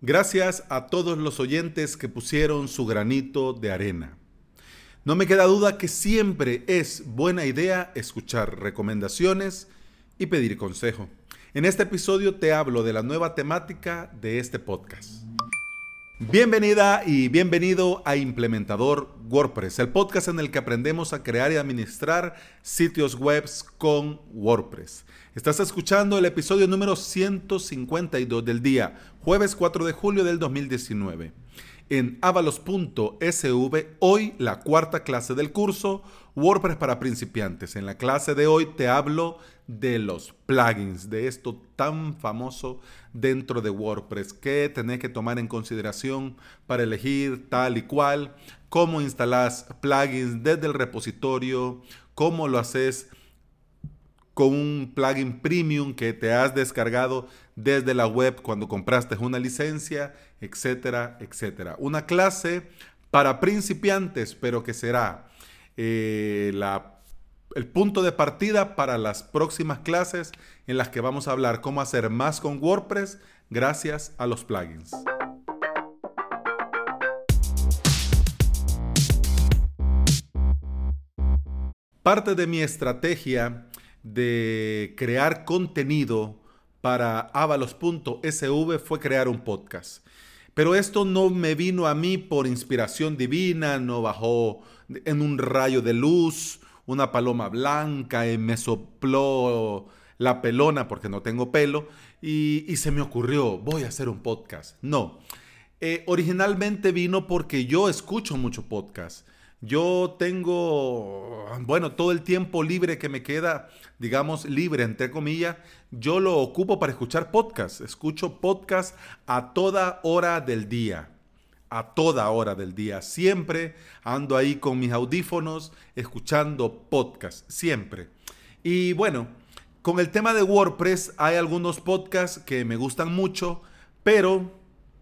Gracias a todos los oyentes que pusieron su granito de arena. No me queda duda que siempre es buena idea escuchar recomendaciones y pedir consejo. En este episodio te hablo de la nueva temática de este podcast. Bienvenida y bienvenido a Implementador WordPress, el podcast en el que aprendemos a crear y administrar sitios web con WordPress. Estás escuchando el episodio número 152 del día, jueves 4 de julio del 2019. En avalos.sv, hoy la cuarta clase del curso WordPress para principiantes. En la clase de hoy te hablo de los plugins, de esto tan famoso dentro de WordPress que tenés que tomar en consideración para elegir tal y cual, cómo instalas plugins desde el repositorio, cómo lo haces con un plugin premium que te has descargado desde la web cuando compraste una licencia, etcétera, etcétera. Una clase para principiantes, pero que será eh, el punto de partida para las próximas clases en las que vamos a hablar cómo hacer más con WordPress gracias a los plugins. Parte de mi estrategia de crear contenido para avalos.sv fue crear un podcast. Pero esto no me vino a mí por inspiración divina, no bajó en un rayo de luz, una paloma blanca y me sopló la pelona porque no tengo pelo y, se me ocurrió, voy a hacer un podcast. No, eh, originalmente vino porque yo escucho mucho podcast. Yo tengo, bueno, todo el tiempo libre que me queda, digamos, libre, entre comillas, yo lo ocupo para escuchar podcast. Escucho podcast a toda hora del día. A toda hora del día. Siempre ando ahí con mis audífonos escuchando podcast. Siempre. Y bueno, con el tema de WordPress hay algunos podcasts que me gustan mucho, pero,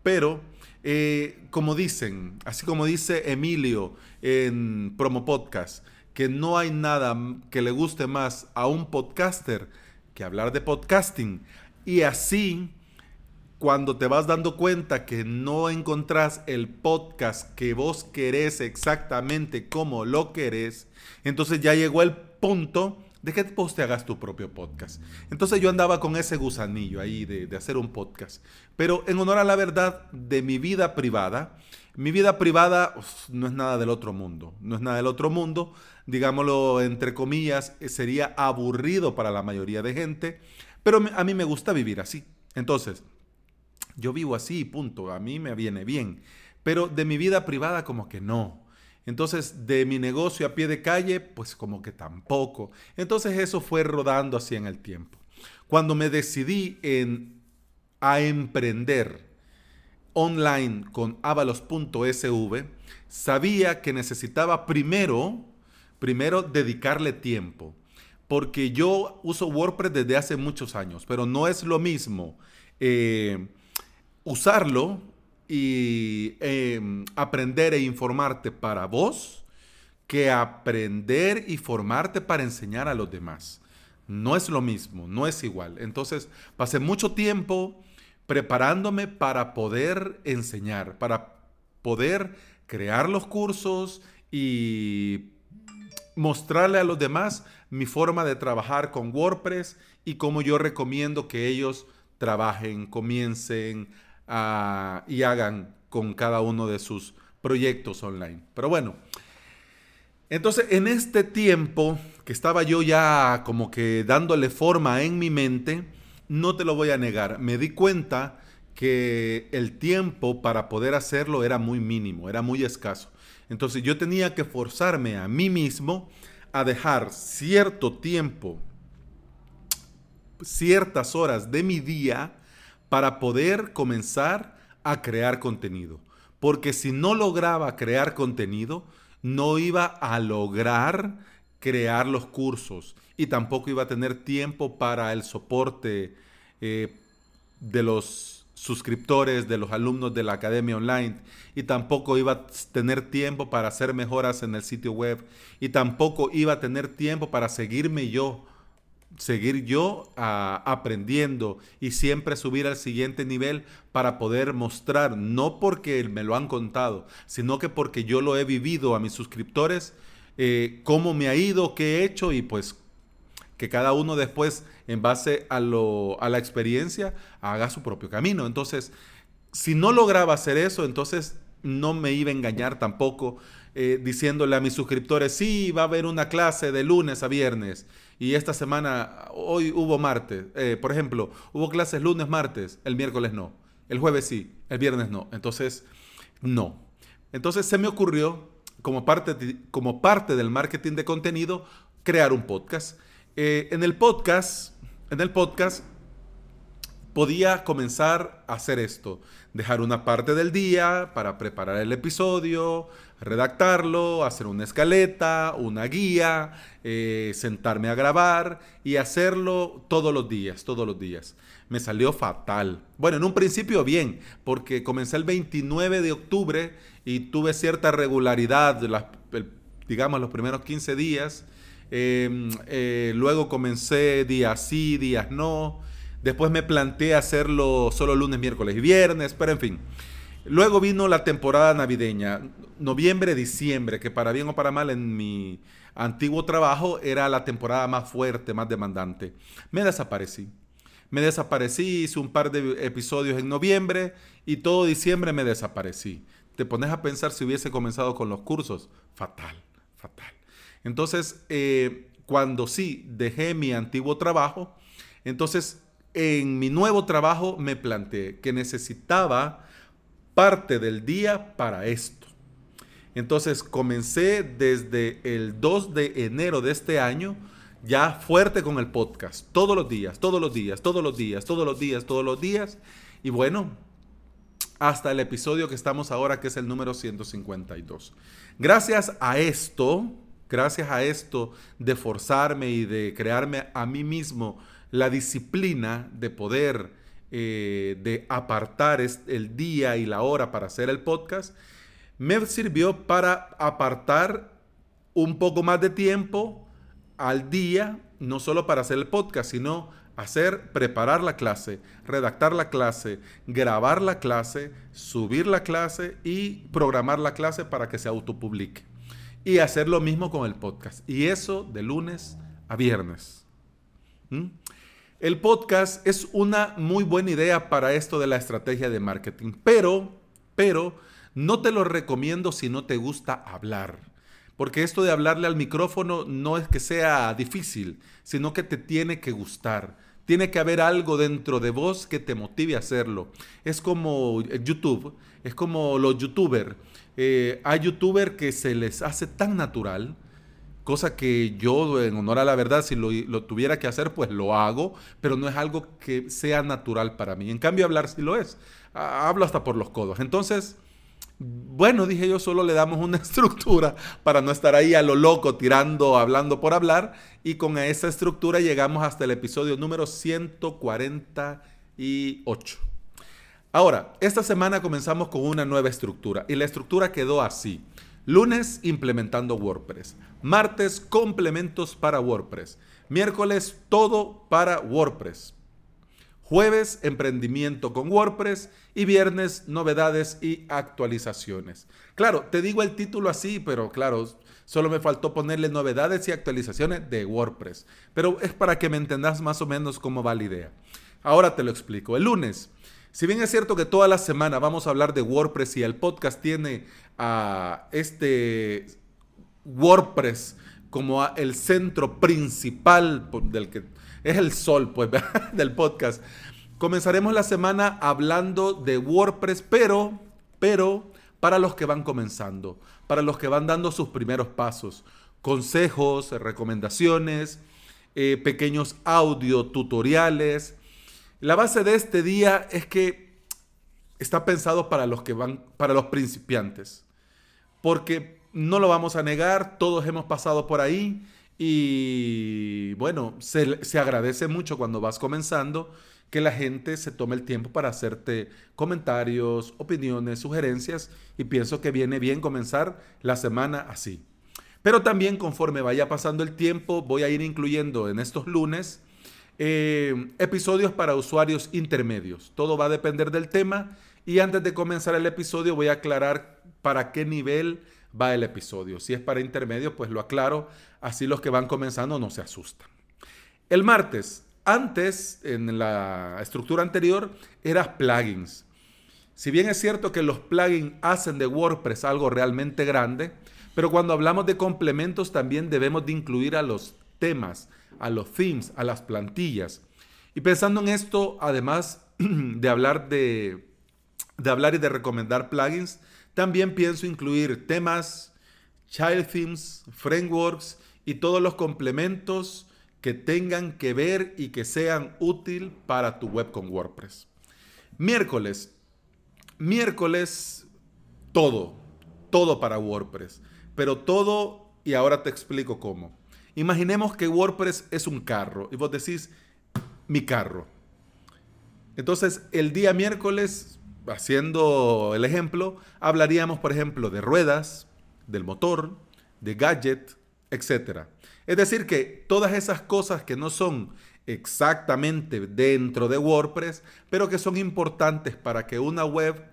pero, eh, como dicen, así como dice Emilio en Promo Podcast, que no hay nada que le guste más a un podcaster que hablar de podcasting. Y así, cuando te vas dando cuenta que no encontrás el podcast que vos querés exactamente como lo querés, entonces ya llegó el punto de que vos te hagas tu propio podcast. Entonces yo andaba con ese gusanillo ahí de, hacer un podcast. Pero en honor a la verdad de mi vida privada, mi vida privada no es nada del otro mundo. No es nada del otro mundo. Digámoslo entre comillas, eh, sería aburrido para la mayoría de gente. Pero a mí me gusta vivir así. Entonces, yo vivo así, punto. A mí me viene bien. Pero de mi vida privada como que no. Entonces, de mi negocio a pie de calle, pues como que tampoco. Entonces eso fue rodando así en el tiempo. Cuando me decidí a emprender online con avalos.sv, sabía que necesitaba primero, primero dedicarle tiempo. Porque yo uso WordPress desde hace muchos años, pero no es lo mismo eh, usarlo y em, aprender e informarte para vos que aprender y formarte para enseñar a los demás. No es lo mismo, no es igual. Entonces, pasé mucho tiempo preparándome para poder enseñar, para poder crear los cursos y mostrarle a los demás mi forma de trabajar con WordPress y cómo yo recomiendo que ellos trabajen, comiencen, y hagan con cada uno de sus proyectos online. Pero bueno, entonces en este tiempo que estaba yo ya como que dándole forma en mi mente, no te lo voy a negar, me di cuenta que el tiempo para poder hacerlo era muy mínimo, era muy escaso. Entonces yo tenía que forzarme a mí mismo a dejar cierto tiempo, ciertas horas de mi día, para poder comenzar a crear contenido. Porque si no lograba crear contenido, no iba a lograr crear los cursos y tampoco iba a tener tiempo para el soporte eh, de los suscriptores, de los alumnos de la academia online y tampoco iba a tener tiempo para hacer mejoras en el sitio web y tampoco iba a tener tiempo para seguirme yo seguir yo ah, aprendiendo y siempre subir al siguiente nivel para poder mostrar, no porque me lo han contado, sino que porque yo lo he vivido a mis suscriptores, eh, cómo me ha ido, qué he hecho y pues que cada uno después, en base a, lo, a la experiencia, haga su propio camino. Entonces, si no lograba hacer eso, entonces no me iba a engañar tampoco eh, diciéndole a mis suscriptores, sí, va a haber una clase de lunes a viernes y esta semana, hoy hubo martes, eh, por ejemplo, hubo clases lunes, martes, el miércoles no, el jueves sí, el viernes no. Entonces, no. Entonces se me ocurrió, como parte, como parte del marketing de contenido, crear un podcast. Eh, en el podcast, en el podcast podía comenzar a hacer esto, dejar una parte del día para preparar el episodio, redactarlo, hacer una escaleta, una guía, eh, sentarme a grabar y hacerlo todos los días, todos los días. Me salió fatal. Bueno, en un principio bien, porque comencé el 29 de octubre y tuve cierta regularidad, digamos, los primeros 15 días. Em, eh, luego comencé días sí, días no. Después me planteé hacerlo solo lunes, miércoles y viernes, pero en fin. Luego vino la temporada navideña, noviembre, diciembre, que para bien o para mal en mi antiguo trabajo era la temporada más fuerte, más demandante. Me desaparecí. Me desaparecí, hice un par de episodios en noviembre y todo diciembre me desaparecí. Te pones a pensar si hubiese comenzado con los cursos. Fatal, fatal. Entonces, eh, cuando sí dejé mi antiguo trabajo, entonces en mi nuevo trabajo me planteé que necesitaba parte del día para esto. Entonces comencé desde el 2 de enero de este año ya fuerte con el podcast, todos los días, todos los días, todos los días, todos los días, todos los días. Y bueno, hasta el episodio que estamos ahora, que es el número 152. Gracias a esto, gracias a esto de forzarme y de crearme a mí mismo la disciplina de poder eh, de apartar el día y la hora para hacer el podcast, me sirvió para apartar un poco más de tiempo al día, no solo para hacer el podcast, sino hacer, preparar la clase, redactar la clase, grabar la clase, subir la clase y programar la clase para que se autopublique. Y hacer lo mismo con el podcast. Y eso de lunes a viernes. ¿Mm? El podcast es una muy buena idea para esto de la estrategia de marketing, pero, pero no te lo recomiendo si no te gusta hablar. Porque esto de hablarle al micrófono no es que sea difícil, sino que te tiene que gustar. Tiene que haber algo dentro de vos que te motive a hacerlo. Es como YouTube, es como los youtubers. Eh, hay youtubers que se les hace tan natural cosa que yo, en honor a la verdad, si lo, tuviera que hacer, pues lo hago, pero no es algo que sea natural para mí. En cambio, hablar sí lo es. Hablo hasta por los codos. Entonces, bueno, dije yo, solo le damos una estructura para no estar ahí a lo loco tirando, hablando por hablar. Y con esa estructura llegamos hasta el episodio número 148. Ahora, esta semana comenzamos con una nueva estructura y la estructura quedó así. Lunes, implementando WordPress. Martes, complementos para WordPress. Miércoles, todo para WordPress. Jueves, emprendimiento con WordPress. Y viernes, novedades y actualizaciones. Claro, te digo el título así, pero claro, solo me faltó ponerle novedades y actualizaciones de WordPress. Pero es para que me entendas más o menos cómo va la idea. Ahora te lo explico. El lunes, si bien es cierto que toda la semana vamos a hablar de WordPress y el podcast tiene a este WordPress como el centro principal del que es el sol pues, del podcast, comenzaremos la semana hablando de WordPress, pero, pero para los que van comenzando, para los que van dando sus primeros pasos, consejos, recomendaciones, eh, pequeños audio tutoriales, la base de este día es que está pensado para los que van, para los principiantes. Porque no lo vamos a negar, todos hemos pasado por ahí y bueno, se, se agradece mucho cuando vas comenzando que la gente se tome el tiempo para hacerte comentarios, opiniones, sugerencias y pienso que viene bien comenzar la semana así. Pero también conforme vaya pasando el tiempo, voy a ir incluyendo en estos lunes eh, episodios para usuarios intermedios. Todo va a depender del tema y antes de comenzar el episodio voy a aclarar para qué nivel va el episodio. Si es para intermedio, pues lo aclaro, así los que van comenzando no se asustan. El martes, antes, en la estructura anterior, era plugins. Si bien es cierto que los plugins hacen de WordPress algo realmente grande, pero cuando hablamos de complementos también debemos de incluir a los temas, a los themes, a las plantillas. Y pensando en esto, además de hablar de, de hablar y de recomendar plugins, también pienso incluir temas, child themes, frameworks y todos los complementos que tengan que ver y que sean útil para tu web con WordPress. Miércoles. Miércoles, todo. Todo para WordPress. Pero todo, y ahora te explico cómo. Imaginemos que WordPress es un carro y vos decís, mi carro. Entonces, el día miércoles, haciendo el ejemplo, hablaríamos, por ejemplo, de ruedas, del motor, de gadget, etc. Es decir, que todas esas cosas que no son exactamente dentro de WordPress, pero que son importantes para que una web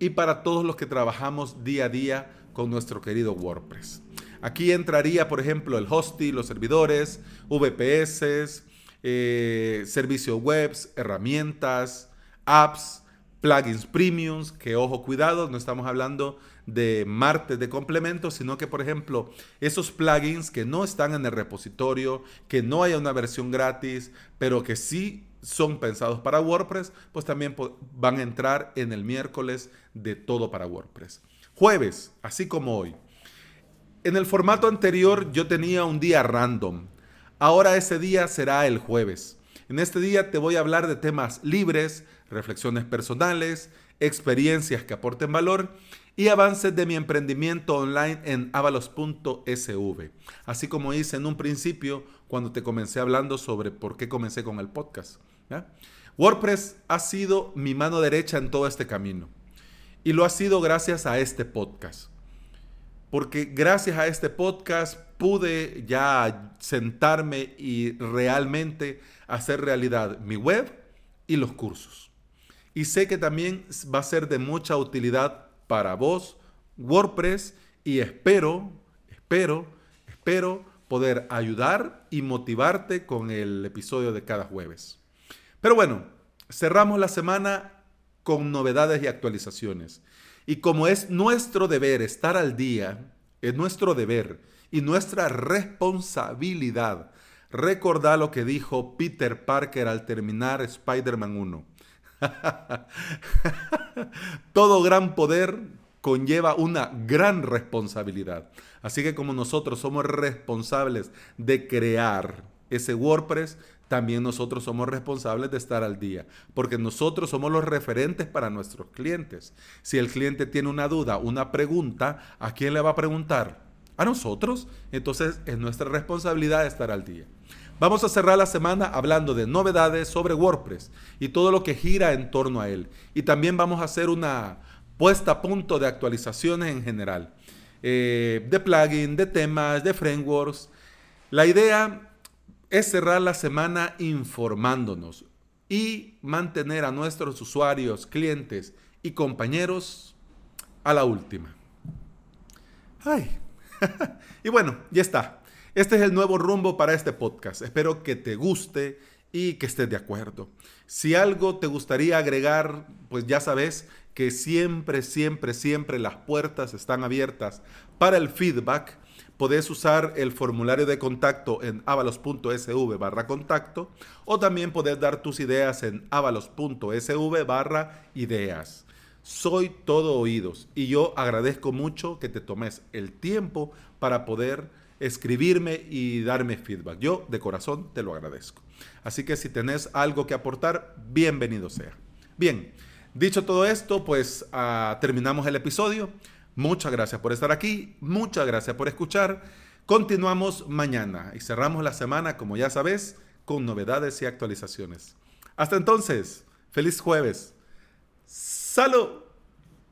y para todos los que trabajamos día a día con nuestro querido WordPress. Aquí entraría, por ejemplo, el hosting, los servidores, VPS, eh, servicios webs, herramientas, apps, plugins premiums, que ojo, cuidado, no estamos hablando de martes de complementos, sino que, por ejemplo, esos plugins que no están en el repositorio, que no haya una versión gratis, pero que sí son pensados para WordPress, pues también van a entrar en el miércoles de todo para WordPress. Jueves, así como hoy. En el formato anterior yo tenía un día random. Ahora ese día será el jueves. En este día te voy a hablar de temas libres, reflexiones personales, experiencias que aporten valor y avances de mi emprendimiento online en avalos.sv. Así como hice en un principio cuando te comencé hablando sobre por qué comencé con el podcast. WordPress ha sido mi mano derecha en todo este camino. Y lo ha sido gracias a este podcast. Porque gracias a este podcast pude ya sentarme y realmente hacer realidad mi web y los cursos. Y sé que también va a ser de mucha utilidad para vos, WordPress, y espero, espero, espero poder ayudar y motivarte con el episodio de cada jueves. Pero bueno, cerramos la semana con novedades y actualizaciones. Y como es nuestro deber estar al día, es nuestro deber y nuestra responsabilidad recordar lo que dijo Peter Parker al terminar Spider-Man 1. Todo gran poder conlleva una gran responsabilidad. Así que como nosotros somos responsables de crear ese WordPress, también nosotros somos responsables de estar al día, porque nosotros somos los referentes para nuestros clientes. Si el cliente tiene una duda, una pregunta, ¿a quién le va a preguntar? A nosotros. Entonces es nuestra responsabilidad estar al día. Vamos a cerrar la semana hablando de novedades sobre WordPress y todo lo que gira en torno a él. Y también vamos a hacer una puesta a punto de actualizaciones en general, eh, de plugins, de temas, de frameworks. La idea es cerrar la semana informándonos y mantener a nuestros usuarios, clientes y compañeros a la última. Ay. y bueno, ya está. Este es el nuevo rumbo para este podcast. Espero que te guste y que estés de acuerdo. Si algo te gustaría agregar, pues ya sabes que siempre, siempre, siempre las puertas están abiertas para el feedback Podés usar el formulario de contacto en avalos.sv barra contacto o también podés dar tus ideas en avalos.sv barra ideas. Soy todo oídos y yo agradezco mucho que te tomes el tiempo para poder escribirme y darme feedback. Yo de corazón te lo agradezco. Así que si tenés algo que aportar, bienvenido sea. Bien, dicho todo esto, pues ah, terminamos el episodio. Muchas gracias por estar aquí, muchas gracias por escuchar. Continuamos mañana y cerramos la semana, como ya sabes, con novedades y actualizaciones. Hasta entonces, feliz jueves. ¡Salud!